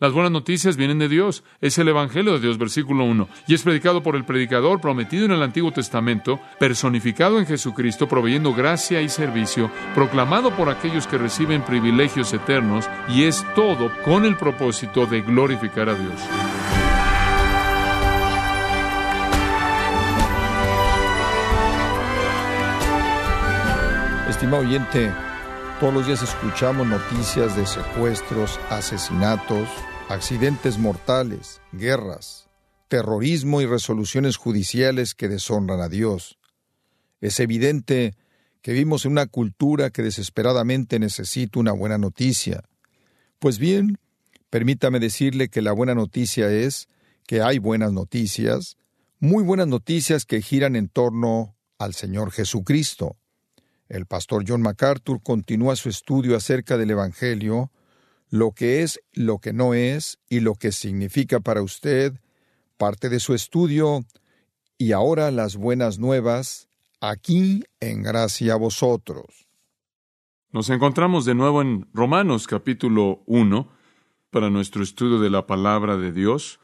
Las buenas noticias vienen de Dios. Es el Evangelio de Dios, versículo 1. Y es predicado por el predicador prometido en el Antiguo Testamento, personificado en Jesucristo, proveyendo gracia y servicio, proclamado por aquellos que reciben privilegios eternos, y es todo con el propósito de glorificar a Dios. Estimado oyente, todos los días escuchamos noticias de secuestros, asesinatos, accidentes mortales, guerras, terrorismo y resoluciones judiciales que deshonran a Dios. Es evidente que vivimos en una cultura que desesperadamente necesita una buena noticia. Pues bien, permítame decirle que la buena noticia es que hay buenas noticias, muy buenas noticias que giran en torno al Señor Jesucristo. El pastor John MacArthur continúa su estudio acerca del Evangelio lo que es, lo que no es y lo que significa para usted, parte de su estudio, y ahora las buenas nuevas, aquí en gracia a vosotros. Nos encontramos de nuevo en Romanos capítulo 1 para nuestro estudio de la palabra de Dios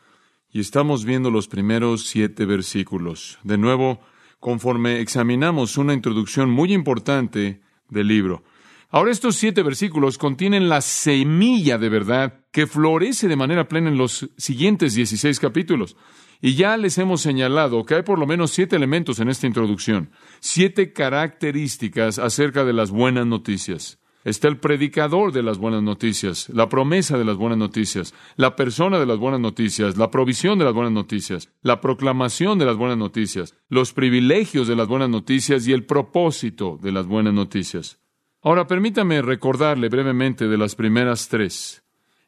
y estamos viendo los primeros siete versículos. De nuevo, conforme examinamos una introducción muy importante del libro. Ahora estos siete versículos contienen la semilla de verdad que florece de manera plena en los siguientes 16 capítulos. Y ya les hemos señalado que hay por lo menos siete elementos en esta introducción, siete características acerca de las buenas noticias. Está el predicador de las buenas noticias, la promesa de las buenas noticias, la persona de las buenas noticias, la provisión de las buenas noticias, la proclamación de las buenas noticias, los privilegios de las buenas noticias y el propósito de las buenas noticias. Ahora permítame recordarle brevemente de las primeras tres.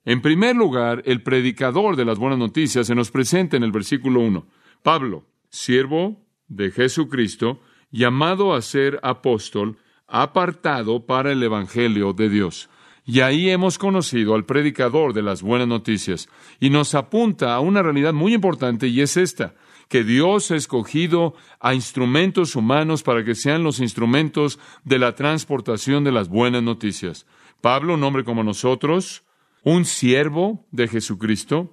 En primer lugar, el predicador de las buenas noticias se nos presenta en el versículo 1. Pablo, siervo de Jesucristo, llamado a ser apóstol, apartado para el Evangelio de Dios. Y ahí hemos conocido al predicador de las buenas noticias. Y nos apunta a una realidad muy importante y es esta que Dios ha escogido a instrumentos humanos para que sean los instrumentos de la transportación de las buenas noticias. Pablo, un hombre como nosotros, un siervo de Jesucristo,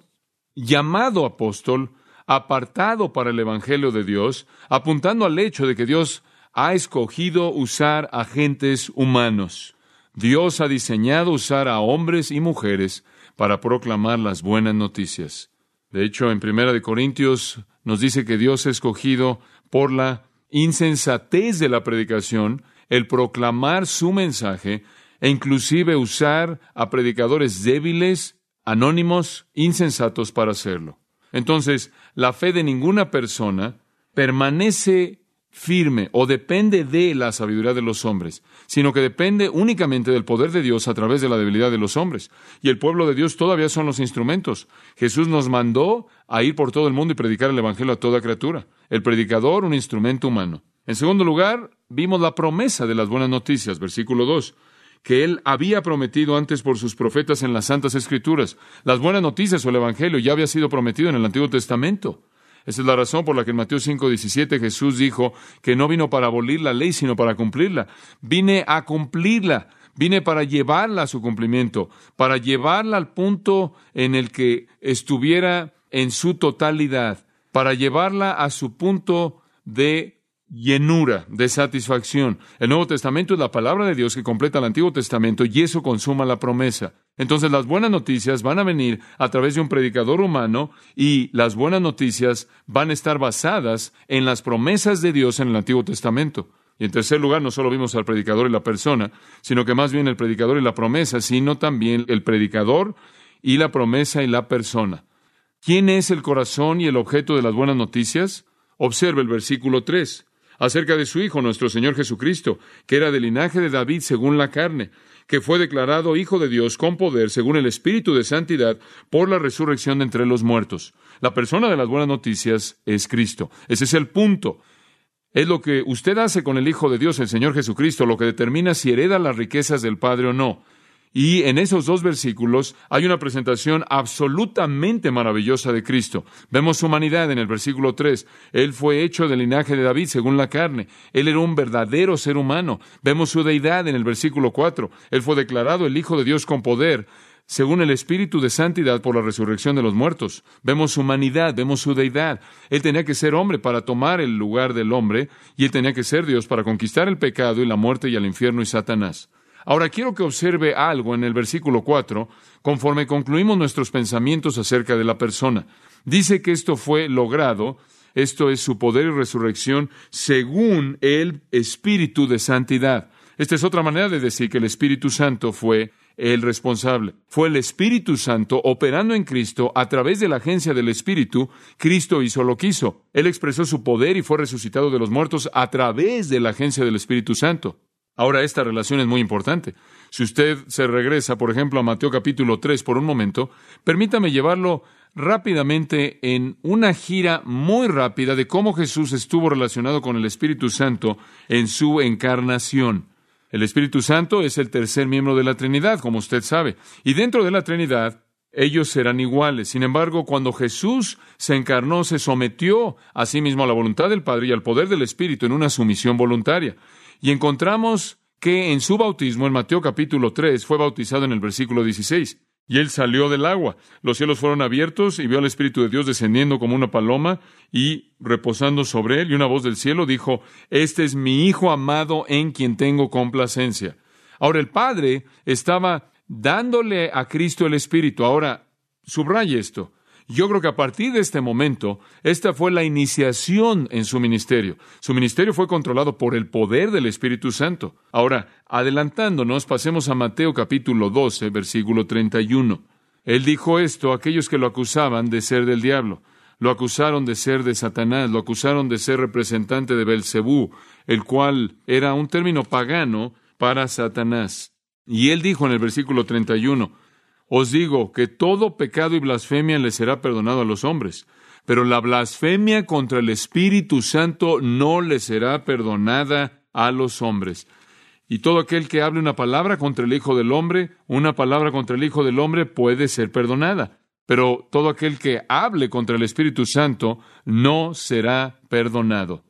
llamado apóstol, apartado para el Evangelio de Dios, apuntando al hecho de que Dios ha escogido usar agentes humanos. Dios ha diseñado usar a hombres y mujeres para proclamar las buenas noticias. De hecho, en Primera de Corintios nos dice que Dios ha escogido por la insensatez de la predicación el proclamar su mensaje e inclusive usar a predicadores débiles, anónimos, insensatos para hacerlo. Entonces, la fe de ninguna persona permanece firme o depende de la sabiduría de los hombres, sino que depende únicamente del poder de Dios a través de la debilidad de los hombres. Y el pueblo de Dios todavía son los instrumentos. Jesús nos mandó a ir por todo el mundo y predicar el Evangelio a toda criatura. El predicador, un instrumento humano. En segundo lugar, vimos la promesa de las buenas noticias, versículo 2 que él había prometido antes por sus profetas en las Santas Escrituras. Las buenas noticias o el Evangelio ya había sido prometido en el Antiguo Testamento. Esa es la razón por la que en Mateo 5, 17 Jesús dijo que no vino para abolir la ley, sino para cumplirla. Vine a cumplirla, vine para llevarla a su cumplimiento, para llevarla al punto en el que estuviera en su totalidad, para llevarla a su punto de llenura, de satisfacción. El Nuevo Testamento es la palabra de Dios que completa el Antiguo Testamento y eso consuma la promesa. Entonces las buenas noticias van a venir a través de un predicador humano y las buenas noticias van a estar basadas en las promesas de Dios en el Antiguo Testamento. Y en tercer lugar, no solo vimos al predicador y la persona, sino que más bien el predicador y la promesa, sino también el predicador y la promesa y la persona. ¿Quién es el corazón y el objeto de las buenas noticias? Observe el versículo 3 acerca de su Hijo, nuestro Señor Jesucristo, que era del linaje de David según la carne, que fue declarado Hijo de Dios con poder según el Espíritu de Santidad por la resurrección de entre los muertos. La persona de las buenas noticias es Cristo. Ese es el punto. Es lo que usted hace con el Hijo de Dios, el Señor Jesucristo, lo que determina si hereda las riquezas del Padre o no. Y en esos dos versículos hay una presentación absolutamente maravillosa de Cristo. Vemos su humanidad en el versículo 3. Él fue hecho del linaje de David según la carne. Él era un verdadero ser humano. Vemos su deidad en el versículo 4. Él fue declarado el Hijo de Dios con poder según el Espíritu de Santidad por la resurrección de los muertos. Vemos su humanidad, vemos su deidad. Él tenía que ser hombre para tomar el lugar del hombre, y él tenía que ser Dios para conquistar el pecado y la muerte y el infierno y Satanás. Ahora quiero que observe algo en el versículo 4, conforme concluimos nuestros pensamientos acerca de la persona. Dice que esto fue logrado, esto es su poder y resurrección, según el Espíritu de Santidad. Esta es otra manera de decir que el Espíritu Santo fue el responsable. Fue el Espíritu Santo operando en Cristo a través de la agencia del Espíritu. Cristo hizo lo que hizo. Él expresó su poder y fue resucitado de los muertos a través de la agencia del Espíritu Santo. Ahora, esta relación es muy importante. Si usted se regresa, por ejemplo, a Mateo capítulo 3 por un momento, permítame llevarlo rápidamente en una gira muy rápida de cómo Jesús estuvo relacionado con el Espíritu Santo en su encarnación. El Espíritu Santo es el tercer miembro de la Trinidad, como usted sabe, y dentro de la Trinidad ellos serán iguales. Sin embargo, cuando Jesús se encarnó, se sometió a sí mismo a la voluntad del Padre y al poder del Espíritu en una sumisión voluntaria. Y encontramos que en su bautismo, en Mateo capítulo 3, fue bautizado en el versículo 16. Y él salió del agua. Los cielos fueron abiertos y vio al Espíritu de Dios descendiendo como una paloma y reposando sobre él. Y una voz del cielo dijo, Este es mi Hijo amado en quien tengo complacencia. Ahora el Padre estaba dándole a Cristo el Espíritu. Ahora, subraye esto. Yo creo que a partir de este momento, esta fue la iniciación en su ministerio. Su ministerio fue controlado por el poder del Espíritu Santo. Ahora, adelantándonos, pasemos a Mateo capítulo 12, versículo 31. Él dijo esto a aquellos que lo acusaban de ser del diablo. Lo acusaron de ser de Satanás, lo acusaron de ser representante de Belcebú, el cual era un término pagano para Satanás. Y él dijo en el versículo 31, os digo que todo pecado y blasfemia le será perdonado a los hombres, pero la blasfemia contra el Espíritu Santo no le será perdonada a los hombres. Y todo aquel que hable una palabra contra el Hijo del Hombre, una palabra contra el Hijo del Hombre puede ser perdonada. Pero todo aquel que hable contra el Espíritu Santo no será perdonado.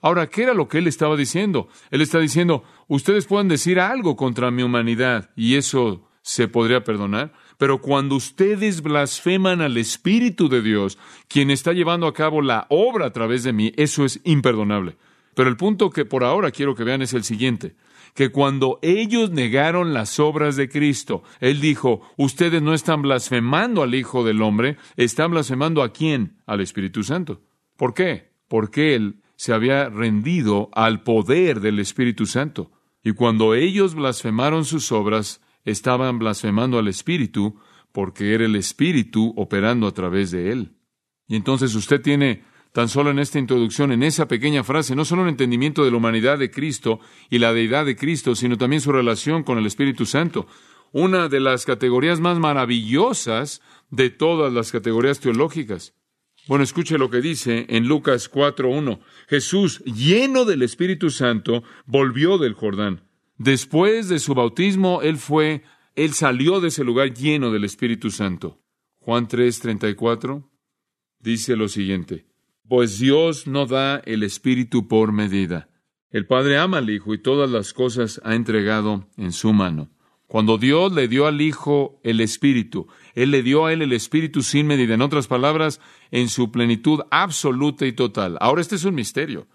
Ahora, ¿qué era lo que él estaba diciendo? Él está diciendo, ustedes pueden decir algo contra mi humanidad y eso se podría perdonar. Pero cuando ustedes blasfeman al Espíritu de Dios, quien está llevando a cabo la obra a través de mí, eso es imperdonable. Pero el punto que por ahora quiero que vean es el siguiente, que cuando ellos negaron las obras de Cristo, Él dijo, ustedes no están blasfemando al Hijo del Hombre, están blasfemando a quién? Al Espíritu Santo. ¿Por qué? Porque Él se había rendido al poder del Espíritu Santo. Y cuando ellos blasfemaron sus obras, estaban blasfemando al Espíritu porque era el Espíritu operando a través de él. Y entonces usted tiene tan solo en esta introducción, en esa pequeña frase, no solo un entendimiento de la humanidad de Cristo y la deidad de Cristo, sino también su relación con el Espíritu Santo. Una de las categorías más maravillosas de todas las categorías teológicas. Bueno, escuche lo que dice en Lucas 4.1. Jesús, lleno del Espíritu Santo, volvió del Jordán. Después de su bautismo, él fue, él salió de ese lugar lleno del Espíritu Santo. Juan 3:34 dice lo siguiente, pues Dios no da el Espíritu por medida. El Padre ama al Hijo y todas las cosas ha entregado en su mano. Cuando Dios le dio al Hijo el Espíritu, Él le dio a Él el Espíritu sin medida, en otras palabras, en su plenitud absoluta y total. Ahora este es un misterio.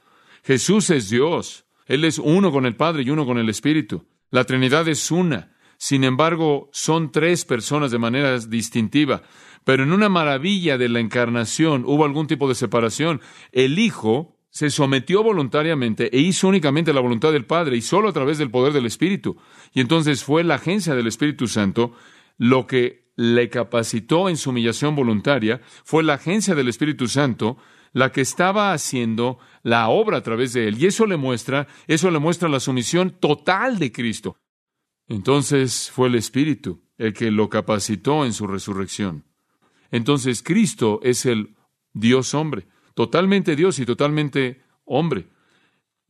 Jesús es Dios. Él es uno con el Padre y uno con el Espíritu. La Trinidad es una. Sin embargo, son tres personas de manera distintiva. Pero en una maravilla de la encarnación hubo algún tipo de separación. El Hijo se sometió voluntariamente e hizo únicamente la voluntad del Padre y solo a través del poder del Espíritu. Y entonces fue la agencia del Espíritu Santo lo que le capacitó en su humillación voluntaria, fue la agencia del Espíritu Santo la que estaba haciendo la obra a través de él. Y eso le muestra, eso le muestra la sumisión total de Cristo. Entonces fue el Espíritu el que lo capacitó en su resurrección. Entonces Cristo es el Dios hombre, totalmente Dios y totalmente hombre.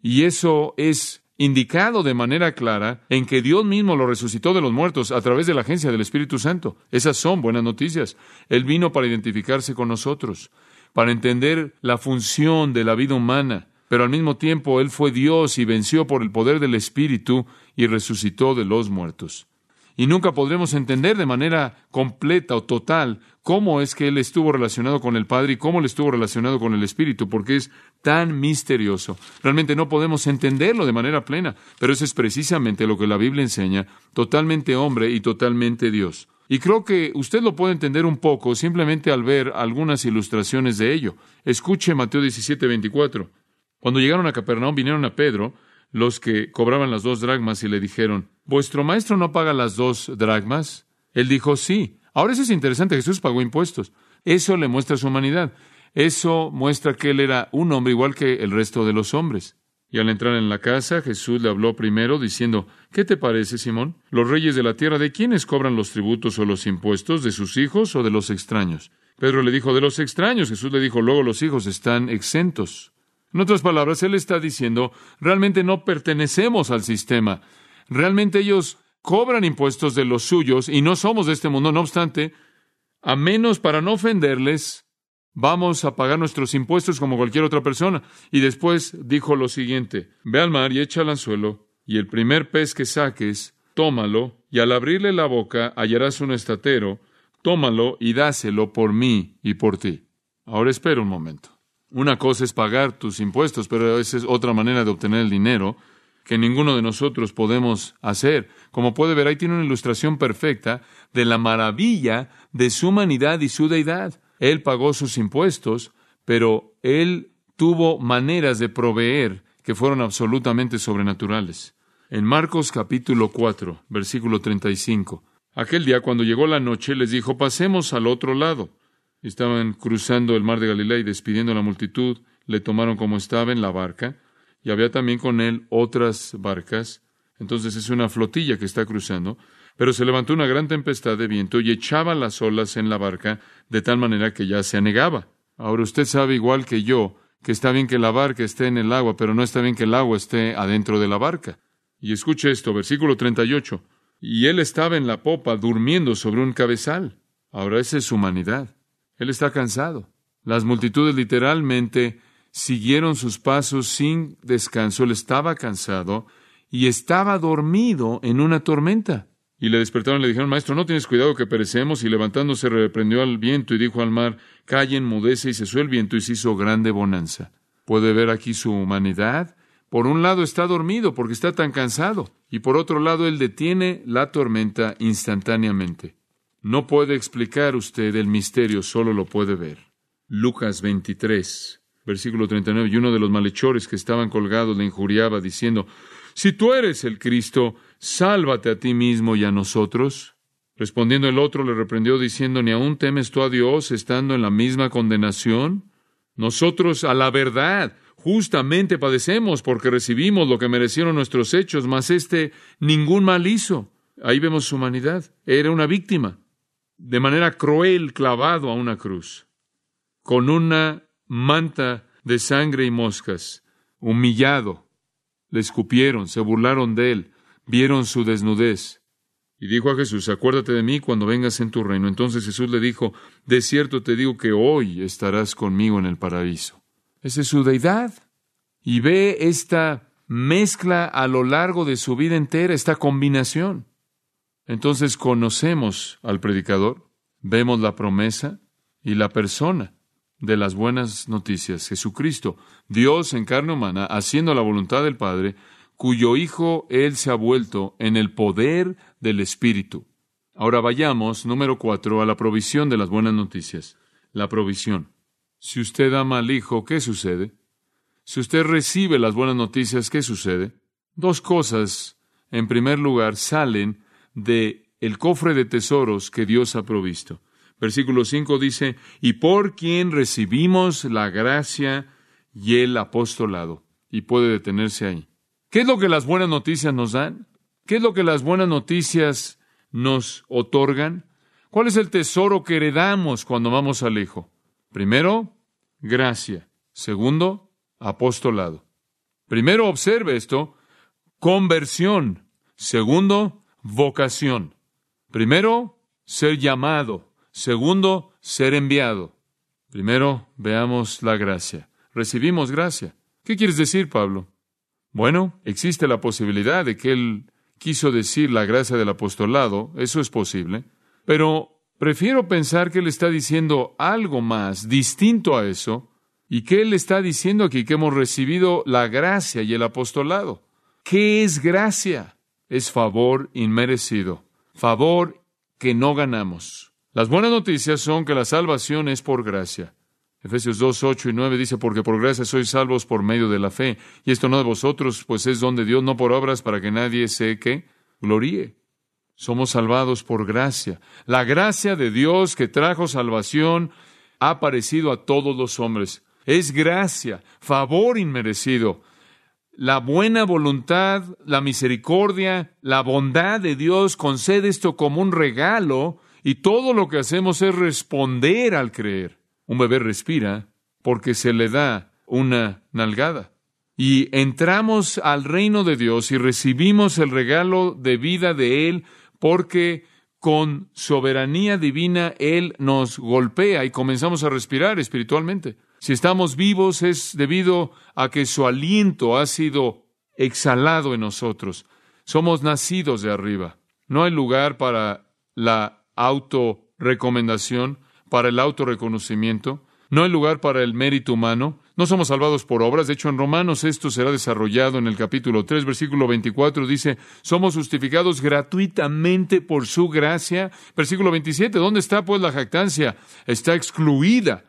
Y eso es indicado de manera clara en que Dios mismo lo resucitó de los muertos a través de la agencia del Espíritu Santo. Esas son buenas noticias. Él vino para identificarse con nosotros para entender la función de la vida humana, pero al mismo tiempo Él fue Dios y venció por el poder del Espíritu y resucitó de los muertos. y nunca podremos entender de manera completa o total cómo es que Él estuvo relacionado con el Padre y cómo Él estuvo relacionado con el Espíritu, porque es tan misterioso. Realmente no podemos entenderlo de manera plena, pero eso es precisamente lo que la Biblia enseña, totalmente hombre y totalmente Dios. Y creo que usted lo puede entender un poco simplemente al ver algunas ilustraciones de ello. Escuche Mateo 17, 24. Cuando llegaron a Capernaum vinieron a Pedro, los que cobraban las dos dragmas y le dijeron, ¿vuestro maestro no paga las dos dragmas? Él dijo, sí. Ahora eso es interesante, Jesús pagó impuestos. Eso le muestra su humanidad. Eso muestra que él era un hombre igual que el resto de los hombres. Y al entrar en la casa, Jesús le habló primero diciendo, ¿qué te parece, Simón? Los reyes de la tierra, ¿de quiénes cobran los tributos o los impuestos? ¿De sus hijos o de los extraños? Pedro le dijo, de los extraños. Jesús le dijo, luego los hijos están exentos. En otras palabras, él está diciendo, realmente no pertenecemos al sistema. Realmente ellos cobran impuestos de los suyos y no somos de este mundo. No obstante, a menos para no ofenderles, vamos a pagar nuestros impuestos como cualquier otra persona. Y después dijo lo siguiente, ve al mar y echa al anzuelo, y el primer pez que saques, tómalo, y al abrirle la boca hallarás un estatero, tómalo y dáselo por mí y por ti. Ahora espera un momento. Una cosa es pagar tus impuestos, pero esa es otra manera de obtener el dinero que ninguno de nosotros podemos hacer. Como puede ver, ahí tiene una ilustración perfecta de la maravilla de su humanidad y su deidad. Él pagó sus impuestos, pero él tuvo maneras de proveer que fueron absolutamente sobrenaturales. En Marcos capítulo 4, versículo 35, aquel día cuando llegó la noche les dijo, pasemos al otro lado. Estaban cruzando el mar de Galilea y despidiendo a la multitud, le tomaron como estaba en la barca, y había también con él otras barcas. Entonces es una flotilla que está cruzando, pero se levantó una gran tempestad de viento y echaba las olas en la barca de tal manera que ya se anegaba. Ahora usted sabe igual que yo que está bien que la barca esté en el agua, pero no está bien que el agua esté adentro de la barca. Y escuche esto, versículo 38. Y él estaba en la popa durmiendo sobre un cabezal. Ahora esa es su humanidad. Él está cansado. Las multitudes literalmente siguieron sus pasos sin descanso. Él estaba cansado y estaba dormido en una tormenta. Y le despertaron y le dijeron, Maestro, no tienes cuidado que perecemos. Y levantándose reprendió al viento y dijo al mar, Callen, mudece. Y cesó el viento y se hizo grande bonanza. ¿Puede ver aquí su humanidad? Por un lado está dormido porque está tan cansado. Y por otro lado él detiene la tormenta instantáneamente. No puede explicar usted el misterio, solo lo puede ver. Lucas 23, versículo 39. Y uno de los malhechores que estaban colgados le injuriaba, diciendo, Si tú eres el Cristo, sálvate a ti mismo y a nosotros. Respondiendo el otro le reprendió, diciendo, ¿Ni aún temes tú a Dios estando en la misma condenación? Nosotros, a la verdad, justamente padecemos porque recibimos lo que merecieron nuestros hechos, mas éste ningún mal hizo. Ahí vemos su humanidad. Era una víctima de manera cruel clavado a una cruz, con una manta de sangre y moscas, humillado. Le escupieron, se burlaron de él, vieron su desnudez. Y dijo a Jesús, acuérdate de mí cuando vengas en tu reino. Entonces Jesús le dijo, de cierto te digo que hoy estarás conmigo en el paraíso. Esa es su deidad. Y ve esta mezcla a lo largo de su vida entera, esta combinación. Entonces conocemos al predicador, vemos la promesa y la persona de las buenas noticias, Jesucristo, Dios en carne humana, haciendo la voluntad del Padre, cuyo Hijo Él se ha vuelto en el poder del Espíritu. Ahora vayamos, número cuatro, a la provisión de las buenas noticias. La provisión. Si usted ama al Hijo, ¿qué sucede? Si usted recibe las buenas noticias, ¿qué sucede? Dos cosas, en primer lugar, salen de el cofre de tesoros que Dios ha provisto. Versículo 5 dice, y por quien recibimos la gracia y el apostolado. Y puede detenerse ahí. ¿Qué es lo que las buenas noticias nos dan? ¿Qué es lo que las buenas noticias nos otorgan? ¿Cuál es el tesoro que heredamos cuando vamos al Hijo? Primero, gracia. Segundo, apostolado. Primero, observe esto, conversión. Segundo, vocación. Primero, ser llamado. Segundo, ser enviado. Primero, veamos la gracia. Recibimos gracia. ¿Qué quieres decir, Pablo? Bueno, existe la posibilidad de que Él quiso decir la gracia del apostolado, eso es posible, pero prefiero pensar que él está diciendo algo más distinto a eso, y que él está diciendo aquí que hemos recibido la gracia y el apostolado. ¿Qué es gracia? Es favor inmerecido, favor que no ganamos. Las buenas noticias son que la salvación es por gracia. Efesios 2, 8 y 9 dice, porque por gracia sois salvos por medio de la fe, y esto no de vosotros, pues es don de Dios, no por obras, para que nadie se que gloríe. Somos salvados por gracia. La gracia de Dios que trajo salvación ha aparecido a todos los hombres. Es gracia, favor inmerecido. La buena voluntad, la misericordia, la bondad de Dios concede esto como un regalo y todo lo que hacemos es responder al creer. Un bebé respira porque se le da una nalgada. Y entramos al reino de Dios y recibimos el regalo de vida de Él porque con soberanía divina Él nos golpea y comenzamos a respirar espiritualmente. Si estamos vivos es debido a que su aliento ha sido exhalado en nosotros. Somos nacidos de arriba. No hay lugar para la autorrecomendación, para el autorreconocimiento. No hay lugar para el mérito humano. No somos salvados por obras. De hecho, en Romanos esto será desarrollado en el capítulo 3, versículo 24. Dice, somos justificados gratuitamente por su gracia. Versículo 27, ¿dónde está pues la jactancia? Está excluida.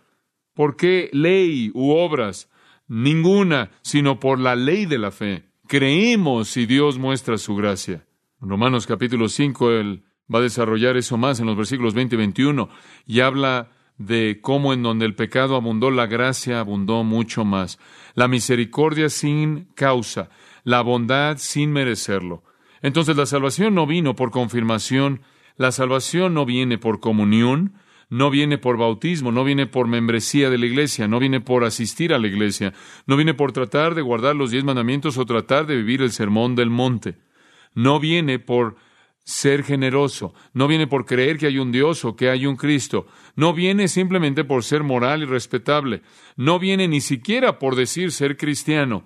¿Por qué ley u obras? Ninguna, sino por la ley de la fe. Creemos si Dios muestra su gracia. En Romanos capítulo 5, él va a desarrollar eso más en los versículos 20 y 21 y habla de cómo en donde el pecado abundó, la gracia abundó mucho más. La misericordia sin causa, la bondad sin merecerlo. Entonces la salvación no vino por confirmación, la salvación no viene por comunión, no viene por bautismo, no viene por membresía de la iglesia, no viene por asistir a la iglesia, no viene por tratar de guardar los diez mandamientos o tratar de vivir el sermón del monte, no viene por ser generoso, no viene por creer que hay un Dios o que hay un Cristo, no viene simplemente por ser moral y respetable, no viene ni siquiera por decir ser cristiano,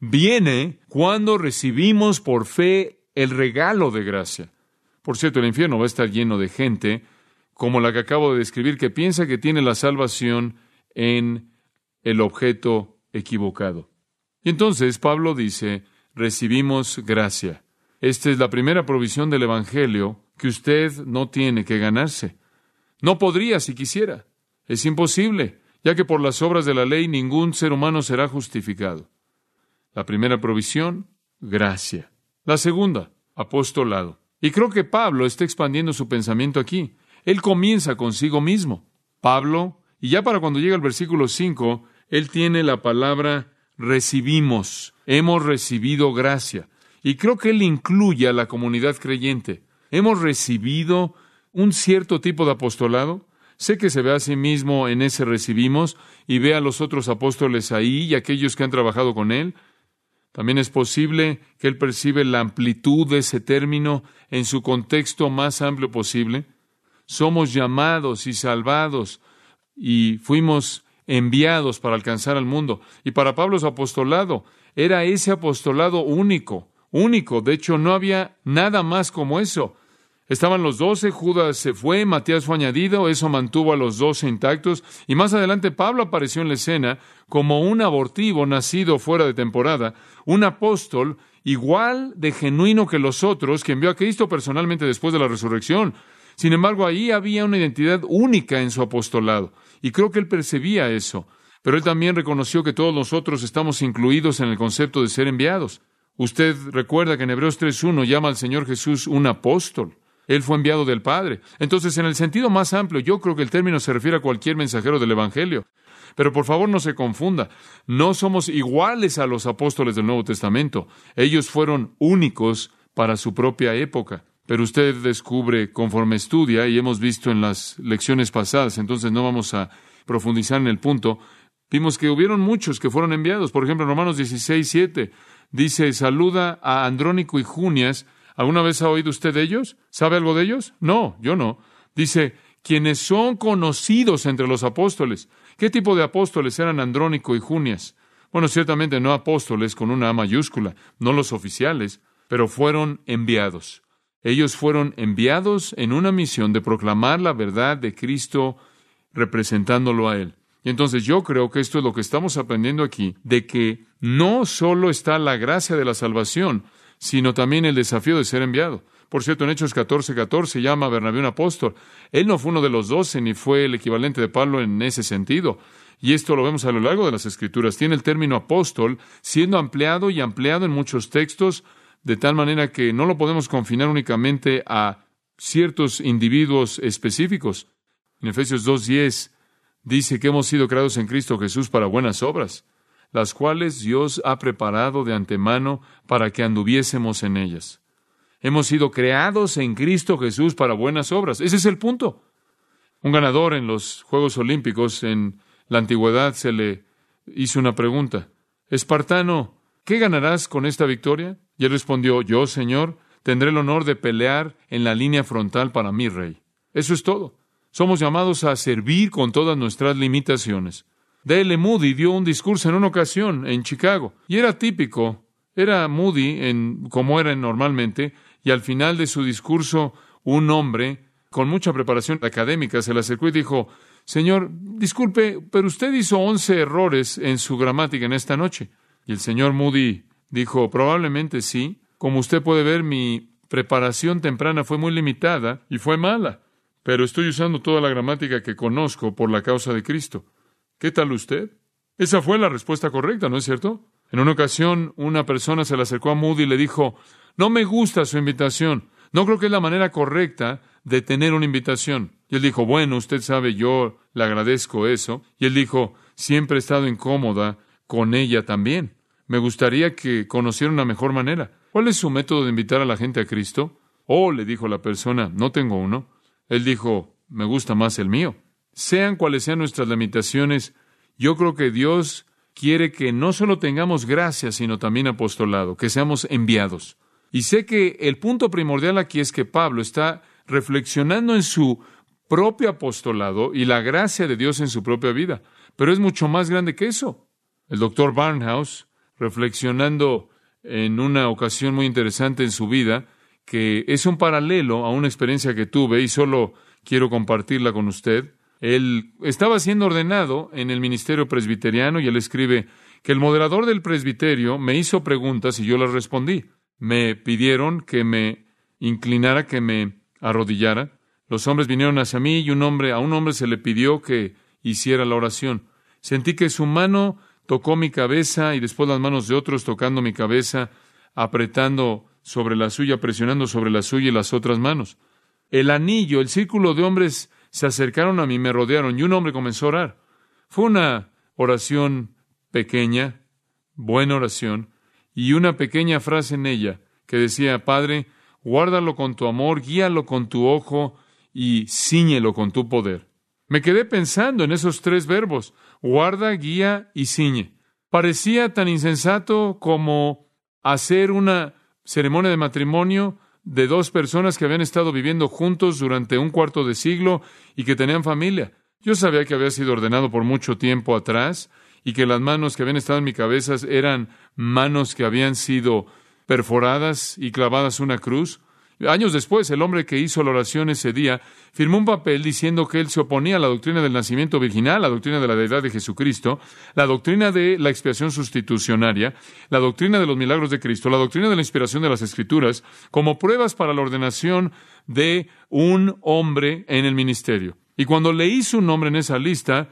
viene cuando recibimos por fe el regalo de gracia. Por cierto, el infierno va a estar lleno de gente como la que acabo de describir, que piensa que tiene la salvación en el objeto equivocado. Y entonces Pablo dice, recibimos gracia. Esta es la primera provisión del Evangelio que usted no tiene que ganarse. No podría si quisiera. Es imposible, ya que por las obras de la ley ningún ser humano será justificado. La primera provisión, gracia. La segunda, apostolado. Y creo que Pablo está expandiendo su pensamiento aquí. Él comienza consigo mismo. Pablo, y ya para cuando llega al versículo 5, él tiene la palabra recibimos. Hemos recibido gracia. Y creo que él incluye a la comunidad creyente. Hemos recibido un cierto tipo de apostolado. Sé que se ve a sí mismo en ese recibimos y ve a los otros apóstoles ahí y aquellos que han trabajado con él. También es posible que él percibe la amplitud de ese término en su contexto más amplio posible. Somos llamados y salvados y fuimos enviados para alcanzar al mundo. Y para Pablo su apostolado era ese apostolado único, único. De hecho, no había nada más como eso. Estaban los doce, Judas se fue, Matías fue añadido, eso mantuvo a los doce intactos, y más adelante Pablo apareció en la escena como un abortivo nacido fuera de temporada, un apóstol igual de genuino que los otros, que envió a Cristo personalmente después de la resurrección. Sin embargo, ahí había una identidad única en su apostolado, y creo que él percibía eso. Pero él también reconoció que todos nosotros estamos incluidos en el concepto de ser enviados. Usted recuerda que en Hebreos 3.1 llama al Señor Jesús un apóstol. Él fue enviado del Padre. Entonces, en el sentido más amplio, yo creo que el término se refiere a cualquier mensajero del Evangelio. Pero por favor no se confunda. No somos iguales a los apóstoles del Nuevo Testamento. Ellos fueron únicos para su propia época. Pero usted descubre conforme estudia, y hemos visto en las lecciones pasadas, entonces no vamos a profundizar en el punto, vimos que hubieron muchos que fueron enviados. Por ejemplo, en Romanos 16, 7, Dice, saluda a Andrónico y Junias. ¿Alguna vez ha oído usted de ellos? ¿Sabe algo de ellos? No, yo no. Dice, quienes son conocidos entre los apóstoles. ¿Qué tipo de apóstoles eran Andrónico y Junias? Bueno, ciertamente no apóstoles con una A mayúscula, no los oficiales. pero fueron enviados. Ellos fueron enviados en una misión de proclamar la verdad de Cristo representándolo a Él. Y entonces yo creo que esto es lo que estamos aprendiendo aquí, de que no solo está la gracia de la salvación, sino también el desafío de ser enviado. Por cierto, en Hechos 14, 14 llama a Bernabé un apóstol. Él no fue uno de los doce, ni fue el equivalente de Pablo en ese sentido. Y esto lo vemos a lo largo de las Escrituras. Tiene el término apóstol siendo ampliado y ampliado en muchos textos, de tal manera que no lo podemos confinar únicamente a ciertos individuos específicos. En Efesios 2.10 dice que hemos sido creados en Cristo Jesús para buenas obras, las cuales Dios ha preparado de antemano para que anduviésemos en ellas. Hemos sido creados en Cristo Jesús para buenas obras. Ese es el punto. Un ganador en los Juegos Olímpicos en la antigüedad se le hizo una pregunta. Espartano, ¿qué ganarás con esta victoria? Y él respondió, yo, Señor, tendré el honor de pelear en la línea frontal para mi rey. Eso es todo. Somos llamados a servir con todas nuestras limitaciones. D.L. Moody dio un discurso en una ocasión en Chicago, y era típico, era Moody en, como era normalmente, y al final de su discurso, un hombre con mucha preparación académica se le acercó y dijo, Señor, disculpe, pero usted hizo once errores en su gramática en esta noche. Y el señor Moody dijo, probablemente sí. Como usted puede ver, mi preparación temprana fue muy limitada y fue mala, pero estoy usando toda la gramática que conozco por la causa de Cristo. ¿Qué tal usted? Esa fue la respuesta correcta, ¿no es cierto? En una ocasión, una persona se le acercó a Moody y le dijo, no me gusta su invitación. No creo que es la manera correcta de tener una invitación. Y él dijo, bueno, usted sabe, yo le agradezco eso. Y él dijo, siempre he estado incómoda con ella también. Me gustaría que conociera una mejor manera. ¿Cuál es su método de invitar a la gente a Cristo? Oh, le dijo la persona, no tengo uno. Él dijo, me gusta más el mío. Sean cuales sean nuestras limitaciones, yo creo que Dios quiere que no solo tengamos gracia, sino también apostolado, que seamos enviados. Y sé que el punto primordial aquí es que Pablo está reflexionando en su propio apostolado y la gracia de Dios en su propia vida. Pero es mucho más grande que eso. El doctor Barnhouse, reflexionando en una ocasión muy interesante en su vida, que es un paralelo a una experiencia que tuve y solo quiero compartirla con usted. Él estaba siendo ordenado en el ministerio presbiteriano y él escribe que el moderador del presbiterio me hizo preguntas y yo las respondí me pidieron que me inclinara, que me arrodillara. Los hombres vinieron hacia mí y un hombre, a un hombre se le pidió que hiciera la oración. Sentí que su mano tocó mi cabeza y después las manos de otros tocando mi cabeza, apretando sobre la suya, presionando sobre la suya y las otras manos. El anillo, el círculo de hombres se acercaron a mí, me rodearon y un hombre comenzó a orar. Fue una oración pequeña, buena oración, y una pequeña frase en ella que decía, Padre, guárdalo con tu amor, guíalo con tu ojo y ciñelo con tu poder. Me quedé pensando en esos tres verbos, guarda, guía y ciñe. Parecía tan insensato como hacer una ceremonia de matrimonio de dos personas que habían estado viviendo juntos durante un cuarto de siglo y que tenían familia. Yo sabía que había sido ordenado por mucho tiempo atrás y que las manos que habían estado en mi cabeza eran manos que habían sido perforadas y clavadas una cruz. Años después, el hombre que hizo la oración ese día firmó un papel diciendo que él se oponía a la doctrina del nacimiento virginal, la doctrina de la deidad de Jesucristo, la doctrina de la expiación sustitucionaria, la doctrina de los milagros de Cristo, la doctrina de la inspiración de las Escrituras, como pruebas para la ordenación de un hombre en el ministerio. Y cuando leí su nombre en esa lista,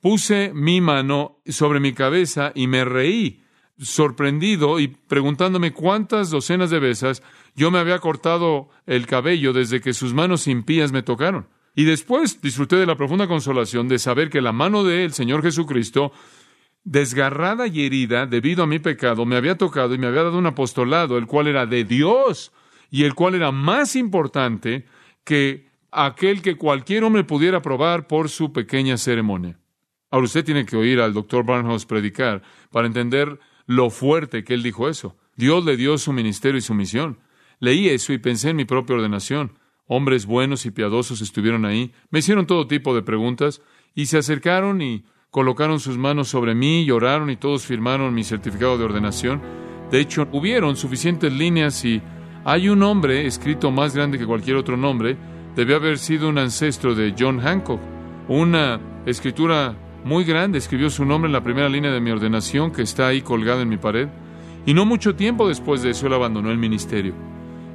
Puse mi mano sobre mi cabeza y me reí, sorprendido y preguntándome cuántas docenas de veces yo me había cortado el cabello desde que sus manos impías me tocaron. Y después disfruté de la profunda consolación de saber que la mano del Señor Jesucristo, desgarrada y herida debido a mi pecado, me había tocado y me había dado un apostolado, el cual era de Dios y el cual era más importante que aquel que cualquier hombre pudiera probar por su pequeña ceremonia. Ahora usted tiene que oír al doctor Barnhouse predicar para entender lo fuerte que él dijo eso. Dios le dio su ministerio y su misión. Leí eso y pensé en mi propia ordenación. Hombres buenos y piadosos estuvieron ahí, me hicieron todo tipo de preguntas y se acercaron y colocaron sus manos sobre mí y oraron y todos firmaron mi certificado de ordenación. De hecho, hubieron suficientes líneas y hay un nombre escrito más grande que cualquier otro nombre. Debió haber sido un ancestro de John Hancock. Una escritura muy grande escribió su nombre en la primera línea de mi ordenación que está ahí colgada en mi pared. Y no mucho tiempo después de eso él abandonó el ministerio.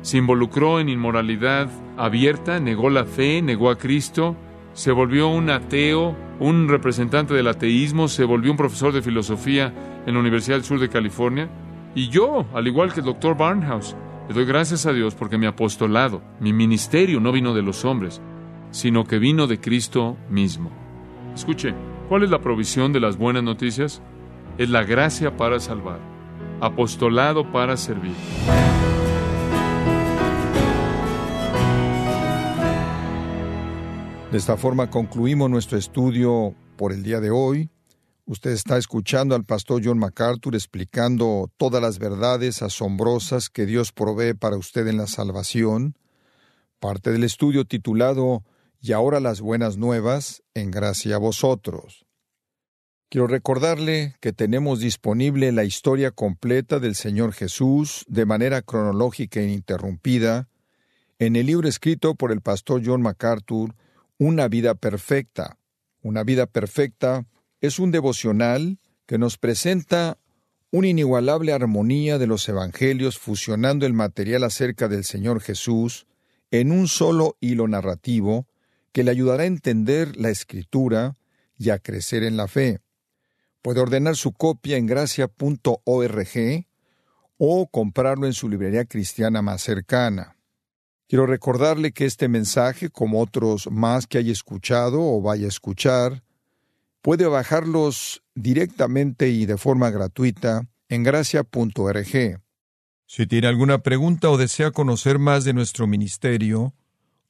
Se involucró en inmoralidad abierta, negó la fe, negó a Cristo, se volvió un ateo, un representante del ateísmo, se volvió un profesor de filosofía en la Universidad del Sur de California. Y yo, al igual que el doctor Barnhouse, le doy gracias a Dios porque mi apostolado, mi ministerio no vino de los hombres, sino que vino de Cristo mismo. Escuche, ¿cuál es la provisión de las buenas noticias? Es la gracia para salvar, apostolado para servir. De esta forma concluimos nuestro estudio por el día de hoy. Usted está escuchando al pastor John MacArthur explicando todas las verdades asombrosas que Dios provee para usted en la salvación. Parte del estudio titulado Y ahora las buenas nuevas, en gracia a vosotros. Quiero recordarle que tenemos disponible la historia completa del Señor Jesús de manera cronológica e ininterrumpida en el libro escrito por el pastor John MacArthur, Una vida perfecta. Una vida perfecta es un devocional que nos presenta una inigualable armonía de los evangelios fusionando el material acerca del Señor Jesús en un solo hilo narrativo que le ayudará a entender la escritura y a crecer en la fe. Puede ordenar su copia en gracia.org o comprarlo en su librería cristiana más cercana. Quiero recordarle que este mensaje, como otros más que haya escuchado o vaya a escuchar, puede bajarlos directamente y de forma gratuita en gracia.org. Si tiene alguna pregunta o desea conocer más de nuestro ministerio,